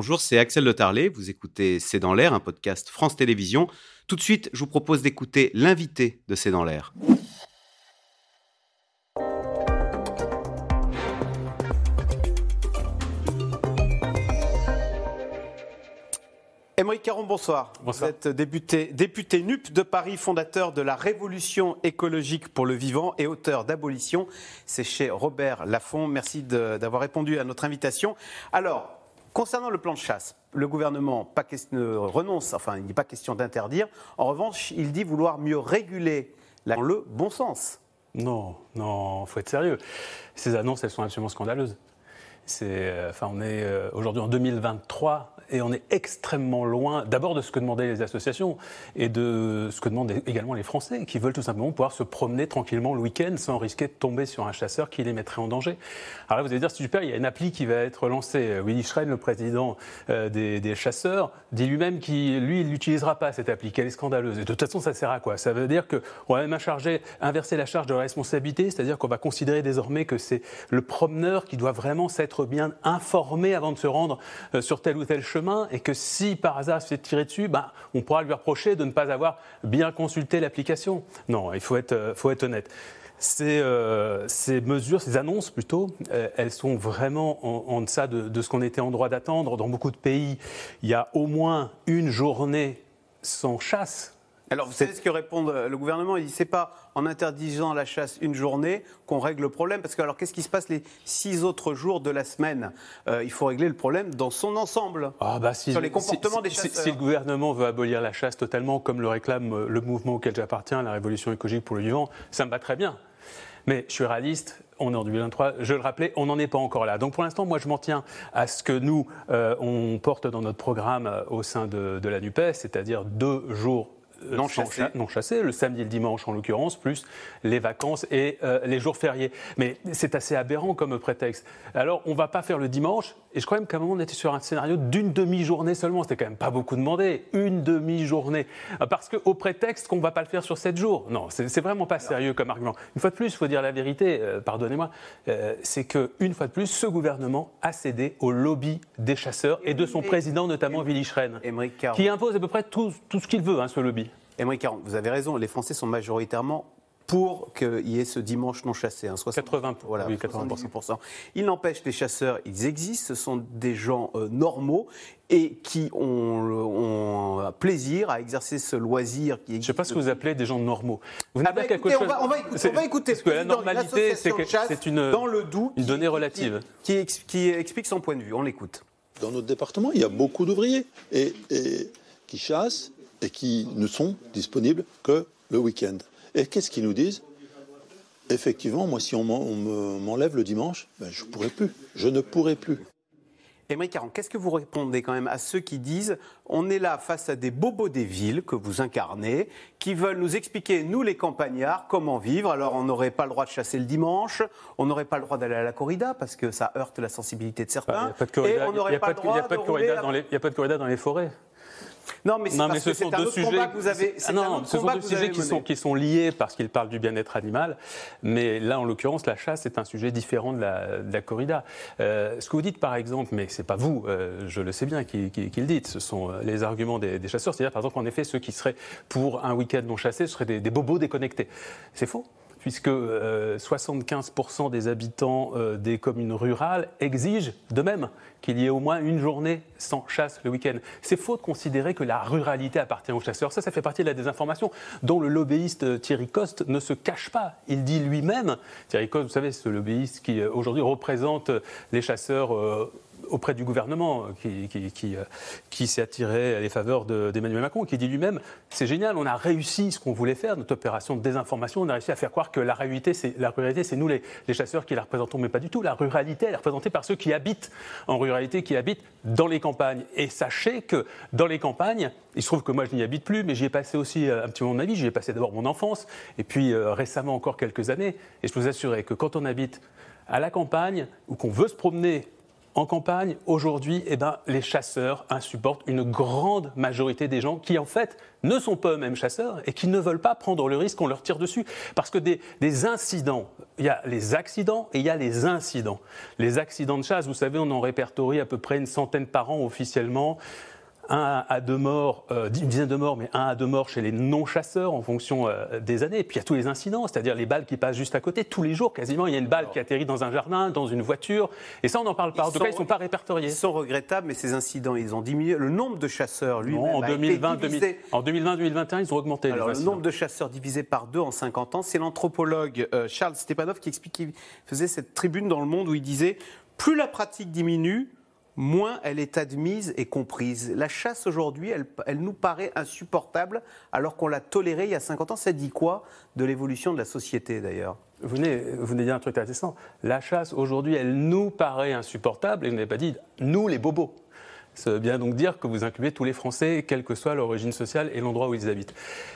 bonjour, c'est Axel Le Tarlet. Vous écoutez C'est dans l'air, un podcast France Télévisions. Tout de suite, je vous propose d'écouter l'invité de C'est dans l'air. Émeric Caron, bonsoir. Bonsoir. Vous êtes député, député NUP de Paris, fondateur de la Révolution écologique pour le vivant et auteur d'Abolition. C'est chez Robert Laffont. Merci d'avoir répondu à notre invitation. Alors, concernant le plan de chasse, le gouvernement ne renonce, enfin, il n'est pas question d'interdire. En revanche, il dit vouloir mieux réguler la- dans le bon sens. Non, non, faut être sérieux. Ces annonces, elles sont absolument scandaleuses. Euh, enfin, on est euh, aujourd'hui en 2023 et on est extrêmement loin d'abord de ce que demandaient les associations et de ce que demandent également les Français qui veulent tout simplement pouvoir se promener tranquillement le week-end sans risquer de tomber sur un chasseur qui les mettrait en danger. Alors là, vous allez dire, super, il y a une appli qui va être lancée. Willy Schren, le président euh, des, chasseurs, dit lui-même qu'il, lui, il n'utilisera pas cette appli, qu'elle est scandaleuse. Et de toute façon, ça sert à quoi? Ça veut dire qu'on va même inverser la charge de la responsabilité, c'est-à-dire qu'on va considérer désormais que c'est le promeneur qui doit vraiment s'être bien informé avant de se rendre euh, sur tel ou tel chemin, et que si par hasard fait tirer dessus, bah, on pourra lui reprocher de ne pas avoir bien consulté l'application. Non, il faut être, euh, faut être honnête. Ces, euh, ces mesures, ces annonces plutôt, elles sont vraiment en, deçà de, de ce qu'on était en droit d'attendre. Dans beaucoup de pays, il y a au moins une journée sans chasse. Alors, vous savez ce que répond euh, le gouvernement? Il dit c'est pas en interdisant la chasse une journée qu'on règle le problème. Parce que, alors, qu'est-ce qui se passe les six autres jours de la semaine? Euh, Il faut régler le problème dans son ensemble. Ah bah si, Sur les comportements si- des chasseurs. Si, le gouvernement veut abolir la chasse totalement, comme le réclame euh, le mouvement auquel j'appartiens, la Révolution écologique pour le vivant, ça me va très bien. Mais je suis réaliste, on est en 2023, je le rappelais, on n'en est pas encore là. Donc pour l'instant, moi je m'en tiens à ce que nous, euh, on porte dans notre programme au sein de, de la NUPES, c'est-à-dire deux jours Non sans chassés. cha- non chassés, le samedi et le dimanche en l'occurrence, plus les vacances et euh, les jours fériés. Mais c'est assez aberrant comme prétexte. Alors on va pas faire le dimanche, et je crois même qu'à un moment on était sur un scénario d'une demi-journée seulement, c'était quand même pas beaucoup demandé, une demi-journée. Euh, Parce qu'au prétexte qu'on va pas le faire sur sept jours. Non, c'est vraiment pas sérieux comme argument. Une fois de plus, il faut dire la vérité, euh, pardonnez-moi, euh, c'est que une fois de plus, ce gouvernement a cédé au lobby des chasseurs et de son Et- président, notamment Willy Schren, qui impose à peu près tout, tout ce qu'il veut, hein, ce lobby. Émeric Caron, vous avez raison, les Français sont majoritairement pour qu'il y ait ce dimanche non chassé. hein, 60, 80, voilà, oui, 80%. 78%. Il n'empêche, les chasseurs, ils existent, ce sont des gens euh, normaux et qui ont, ont un plaisir à exercer ce loisir qui Je ne existe. sais pas ce que vous appelez des gens normaux. Vous Ah bah dire quelque écoutez, chose. on, va, on va écouter, C'est- on va écouter Parce que la normalité, c'est une, dans le Doubs une qui- donnée relative. Qui, ex- qui explique son point de vue. On l'écoute. Dans notre département, il y a beaucoup d'ouvriers et, et qui chassent et qui ne sont disponibles que le week-end. Et qu'est-ce qu'ils nous disent? Effectivement, moi, si on m'en- on me- m'enlève le dimanche, ben, je ne pourrai plus. Je ne pourrai plus. Émeric Caron, qu'est-ce que vous répondez quand même à ceux qui disent on est là face à des bobos des villes que vous incarnez, qui veulent nous expliquer, nous les campagnards, comment vivre Alors on n'aurait pas le droit de chasser le dimanche, on n'aurait pas le droit d'aller à la corrida parce que ça heurte la sensibilité de n'y certains, il y n'aurait a pas pas le de- il y droit a pas de de corrida rouler dans les- il y a pas de corrida dans les forêts. Non, mais c'est Non, mais ce sont un deux autre sujets. combat que vous avez. Ah non, ce sont deux sujets qui sont, qui sont liés parce qu'ils parlent du bien-être animal. Mais là, en l'occurrence, la chasse est un sujet différent de la, de la corrida. Euh, ce que vous dites, par exemple, mais c'est pas vous, euh, je le sais bien, qui, qui- qui le dites, ce sont euh, les arguments des, des chasseurs. C'est-à-dire, par exemple, en effet, ceux qui seraient pour un week-end non chassé, ce seraient des, des bobos déconnectés. C'est faux. Puisque euh, 75% des habitants euh, des communes rurales exigent de même qu'il y ait au moins une journée sans chasse le week-end. C'est faux de considérer que la ruralité appartient aux chasseurs. Ça, ça fait partie de la désinformation dont le lobbyiste euh, Thierry Coste ne se cache pas. Il dit lui-même, Thierry Coste, vous savez, ce lobbyiste qui euh, aujourd'hui représente euh, les chasseurs euh, auprès du gouvernement, euh, euh, qui s'est attiré les faveurs de- d'Emmanuel Macron, qui dit lui-même c'est génial, on a réussi ce qu'on voulait faire, notre opération de désinformation, on a réussi à faire croire que la ruralité, c'est ruralité, c'est nous les, chasseurs qui la représentons, mais pas du tout. La ruralité, elle est représentée par ceux qui habitent en ruralité, qui habitent dans les campagnes. Et sachez que dans les campagnes, il se trouve que moi je n'y habite plus, mais j'y ai passé aussi euh, un petit moment de ma vie. J'y ai passé d'abord mon enfance, et puis récemment encore quelques années. Et je peux vous assurer que quand on habite à la campagne ou qu'on veut se promener En campagne, aujourd'hui, eh ben, les chasseurs insupportent une grande majorité des gens qui, en fait, ne sont pas eux-mêmes chasseurs et qui ne veulent pas prendre le risque qu'on leur tire dessus. Parce que des, des, incidents, il y a les accidents et il y a les incidents. Les accidents de chasse, vous savez, on en répertorie à peu près une centaine par an officiellement un à deux morts, euh, une dizaine de morts, mais un à deux morts chez les non-chasseurs en fonction euh, des années. Et puis il y a tous les incidents, c'est-à-dire les balles qui passent juste à côté. Tous les jours, quasiment, il y a une balle qui atterrit dans un jardin, dans une voiture. Et ça, on n'en parle pas. En tout cas, ils ne sont pas répertoriés. Ils sont regrettables, mais ces incidents, ils ont diminué. Le nombre de chasseurs, lui, en 2020, en 2020-2021, ils ont augmenté. Alors, le nombre de chasseurs divisé par deux en 50 ans, c'est l'anthropologue euh, Charles Stepanov qui explique qu'il faisait cette tribune dans le monde où il disait plus la pratique diminue, moins elle est admise et comprise. La chasse aujourd'hui, elle, nous paraît insupportable alors qu'on l'a tolérée il y a 50 ans. Ça dit quoi de l'évolution de la société d'ailleurs? Vous venez, vous venez dire un truc intéressant. La chasse aujourd'hui, elle nous paraît insupportable et vous n'avez pas dit nous les bobos. Ça veut bien donc dire que vous incluez tous les Français, quelle que soit l'origine sociale et l'endroit où ils habitent.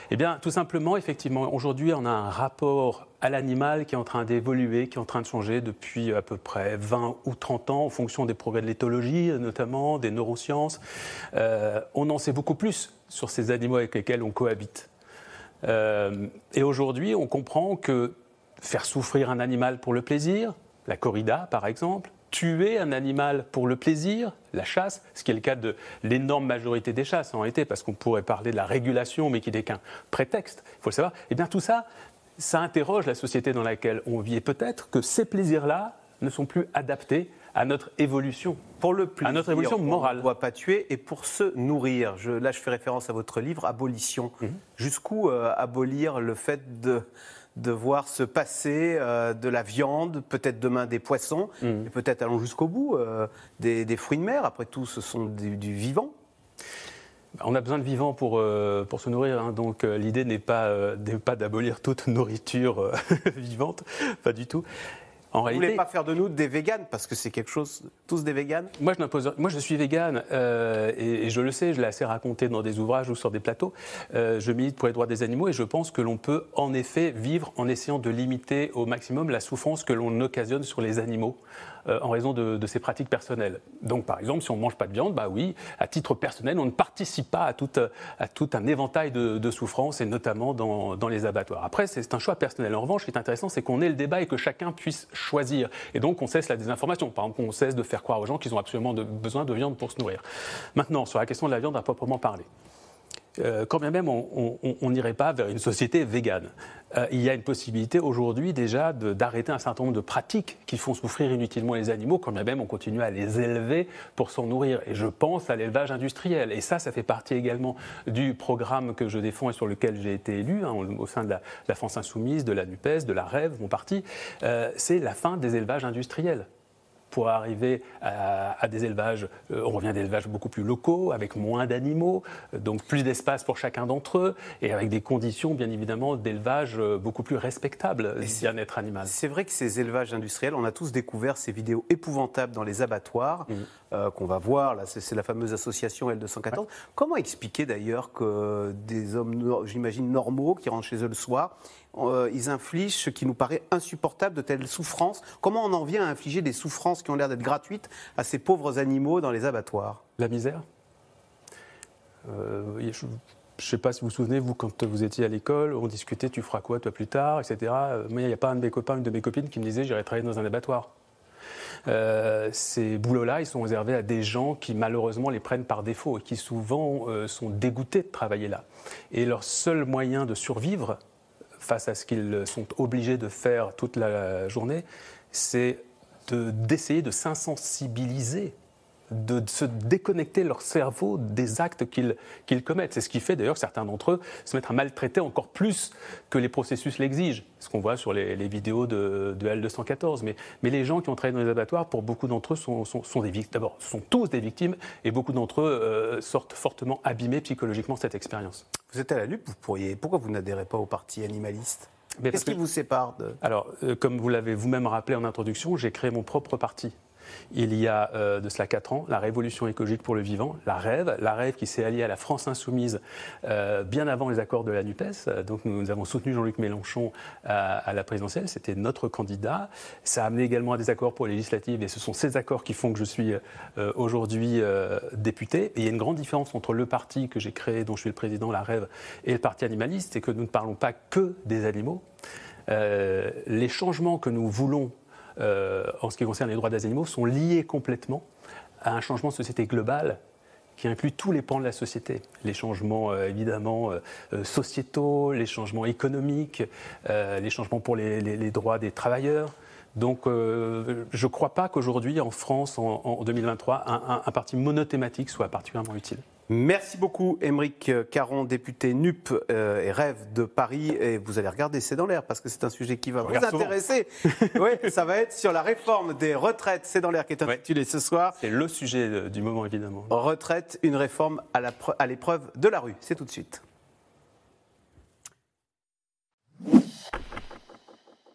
Eh bien, tout simplement, effectivement, aujourd'hui, on a un rapport à l'animal qui est en train d'évoluer, qui est en train de changer depuis à peu près 20 ou 30 ans en fonction des progrès de l'éthologie, notamment des neurosciences. Euh, on en sait beaucoup plus sur ces animaux avec lesquels on cohabite. Euh, et aujourd'hui, on comprend que faire souffrir un animal pour le plaisir, la corrida par exemple, tuer un animal pour le plaisir, la chasse, ce qui est le cas de l'énorme majorité des chasses en réalité, parce qu'on pourrait parler de la régulation, mais qui n'est qu'un prétexte, il faut le savoir, eh bien tout ça, ça interroge la société dans laquelle on vit. Et peut-être que ces plaisirs-là ne sont plus adaptés à notre évolution. Pour le plaisir, à notre évolution morale. On ne doit pas tuer et pour se nourrir. Je, là, je fais référence à votre livre Abolition. Mhm. Jusqu'où euh, abolir le fait de de voir se passer euh, de la viande, peut-être demain des poissons, mm. et peut-être allons jusqu'au bout euh, des, fruits de mer. Après tout, ce sont du, vivant. On a besoin de vivant pour, euh, pour se nourrir, hein. donc l'idée n'est pas, pas d'abolir toute nourriture vivante, pas du tout. Vous ne voulez pas faire de nous des véganes parce que c'est quelque chose, tous des véganes? Moi, je n'impose, moi, je suis végane euh, et, je le sais, je l'ai assez raconté dans des ouvrages ou sur des plateaux. Euh, je milite pour les droits des animaux et je pense que l'on peut en effet vivre en essayant de limiter au maximum la souffrance que l'on occasionne sur les animaux. Euh, en raison de, de, ses pratiques personnelles. Donc, par exemple, si on ne mange pas de viande, bah oui, à titre personnel, on ne participe pas à tout, à tout un éventail de, de souffrances, et notamment dans, dans les abattoirs. Après, c'est un choix personnel. En revanche, ce qui est intéressant, c'est qu'on ait le débat et que chacun puisse choisir. Et donc, on cesse la désinformation. Par exemple, on cesse de faire croire aux gens qu'ils ont absolument besoin de viande pour se nourrir. Maintenant, sur la question de la viande à proprement parler. Euh, quand bien même on n'irait pas vers une société végane. Euh, il y a une possibilité aujourd'hui déjà d'arrêter un certain nombre de pratiques qui font souffrir inutilement les animaux, quand bien même on continue à les élever pour s'en nourrir. Et je pense à l'élevage industriel. Et ça, ça fait partie également du programme que je défends et sur lequel j'ai été élu hein, au sein de la, France Insoumise, de la NUPES, de la REV, mon parti. Euh, c'est la fin des élevages industriels pour arriver à, des élevages, euh, on revient à des élevages beaucoup plus locaux, avec moins d'animaux, euh, donc plus d'espace pour chacun d'entre eux, et avec des conditions, bien évidemment, d'élevage euh, beaucoup plus respectables du bien-être animal. C'est vrai que ces élevages industriels, on a tous découvert ces vidéos épouvantables dans les abattoirs, mmh. qu'on va voir, là, c'est la fameuse association L214. Comment expliquer d'ailleurs que des hommes, j'imagine, normaux, qui rentrent chez eux le soir, euh, ils infligent ce qui nous paraît insupportable de telles souffrances. Comment on en vient à infliger des souffrances qui ont l'air d'être gratuites à ces pauvres animaux dans les abattoirs? La misère? Euh, je ne sais pas si vous vous souvenez, vous, quand vous étiez à l'école, on discutait, tu feras quoi toi plus tard, etc. Mais il n'y a pas un de mes copains, une de mes copines qui me disait, j'irai travailler dans un abattoir. Euh, ces boulots-là, ils sont réservés à des gens qui malheureusement les prennent par défaut et qui souvent sont dégoûtés de travailler là. Et leur seul moyen de survivre, face à ce qu'ils sont obligés de faire toute la journée, c'est d'essayer de, s'insensibiliser de se déconnecter leur cerveau des actes qu'ils commettent. C'est ce qui fait d'ailleurs certains d'entre eux se mettent à maltraiter encore plus que les processus l'exigent. Ce qu'on voit sur les, vidéos de, L214. Mais, mais, les gens qui ont travaillé dans les abattoirs, pour beaucoup d'entre eux, sont, sont, des victimes. D'abord, sont tous des victimes et beaucoup d'entre eux euh, sortent fortement abîmés psychologiquement de cette expérience. Vous êtes à la lutte, vous pourriez. Pourquoi vous n'adhérez pas au parti animaliste? Qu'est-ce qui vous sépare de... Alors, euh, comme vous l'avez vous-même rappelé en introduction, j'ai créé mon propre parti. Il y a euh, de cela 4 ans, la révolution écologique pour le vivant, la rêve, la rêve qui s'est alliée à la France insoumise euh, bien avant les accords de la NUPES. Donc nous, avons soutenu Jean-Luc Mélenchon à, la présidentielle, c'était notre candidat. Ça a amené également à des accords pour les législatives et ce sont ces accords qui font que je suis euh, aujourd'hui député. Et il y a une grande différence entre le parti que j'ai créé, dont je suis le président, la rêve, et le parti animaliste, c'est que nous ne parlons pas que des animaux. les changements que nous voulons euh, en ce qui concerne les droits des animaux, sont liés complètement à un changement de société global qui inclut tous les pans de la société. Les changements euh, évidemment euh, sociétaux, les changements économiques, les changements pour les, droits des travailleurs. Donc je ne crois pas qu'aujourd'hui, en France, en, 2023, un, un parti monothématique soit particulièrement utile. Merci beaucoup, Émeric Caron, député NUP euh, et Rêve de Paris. Et vous allez regarder C'est dans l'air parce que c'est un sujet qui va vous intéresser. oui, ça va être sur la réforme des retraites. C'est dans l'air qui est intitulé ce soir. C'est le sujet du moment, évidemment. Retraite, une réforme à l'épreuve de la rue. C'est tout de suite.